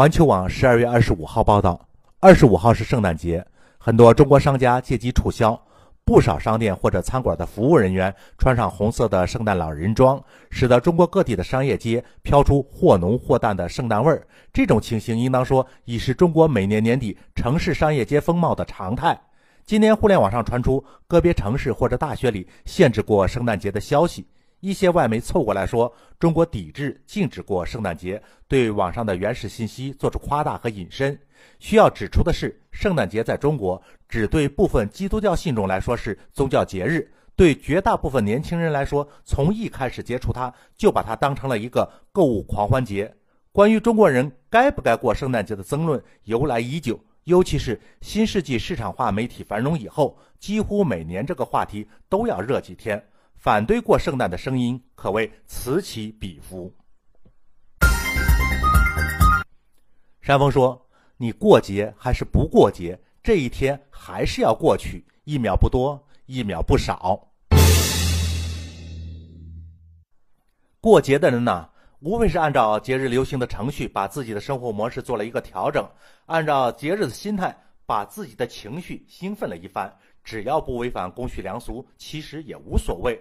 环球网十二月二十五号报道，二十五号是圣诞节，很多中国商家借机促销，不少商店或者餐馆的服务人员穿上红色的圣诞老人装，使得中国各地的商业街飘出或浓或淡的圣诞味儿。这种情形应当说已是中国每年年底城市商业街风貌的常态。今年互联网上传出个别城市或者大学里限制过圣诞节的消息。一些外媒凑过来说，中国抵制禁止过圣诞节，对网上的原始信息做出夸大和引申。需要指出的是，圣诞节在中国只对部分基督教信众来说是宗教节日，对绝大部分年轻人来说，从一开始接触它就把它当成了一个购物狂欢节。关于中国人该不该过圣诞节的争论由来已久，尤其是新世纪市场化媒体繁荣以后，几乎每年这个话题都要热几天。反对过圣诞的声音可谓此起彼伏。山峰说：“你过节还是不过节，这一天还是要过去，一秒不多，一秒不少。过节的人呢，无非是按照节日流行的程序，把自己的生活模式做了一个调整，按照节日的心态，把自己的情绪兴奋了一番。只要不违反公序良俗，其实也无所谓。”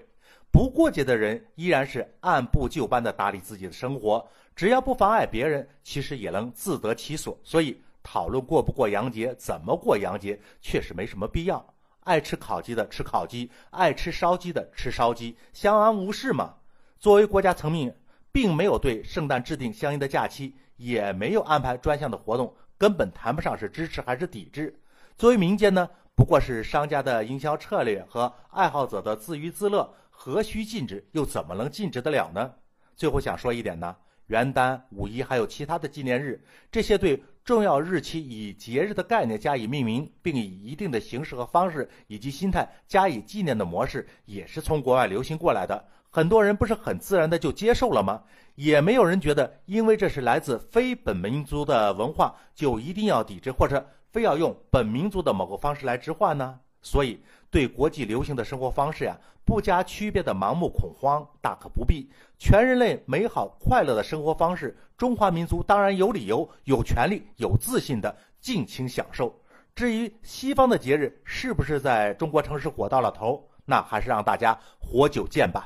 不过节的人依然是按部就班的打理自己的生活，只要不妨碍别人，其实也能自得其所。所以讨论过不过洋节，怎么过洋节，确实没什么必要。爱吃烤鸡的吃烤鸡，爱吃烧鸡的吃烧鸡，相安无事嘛。作为国家层面，并没有对圣诞制定相应的假期，也没有安排专项的活动，根本谈不上是支持还是抵制。作为民间呢，不过是商家的营销策略和爱好者的自娱自乐。何须禁止？又怎么能禁止得了呢？最后想说一点呢，元旦、五一还有其他的纪念日，这些对重要日期以节日的概念加以命名，并以一定的形式和方式以及心态加以纪念的模式，也是从国外流行过来的。很多人不是很自然的就接受了吗？也没有人觉得，因为这是来自非本民族的文化，就一定要抵制，或者非要用本民族的某个方式来置换呢？所以，对国际流行的生活方式呀，不加区别的盲目恐慌大可不必。全人类美好快乐的生活方式，中华民族当然有理由、有权利、有自信的尽情享受。至于西方的节日是不是在中国城市火到了头，那还是让大家活久见吧。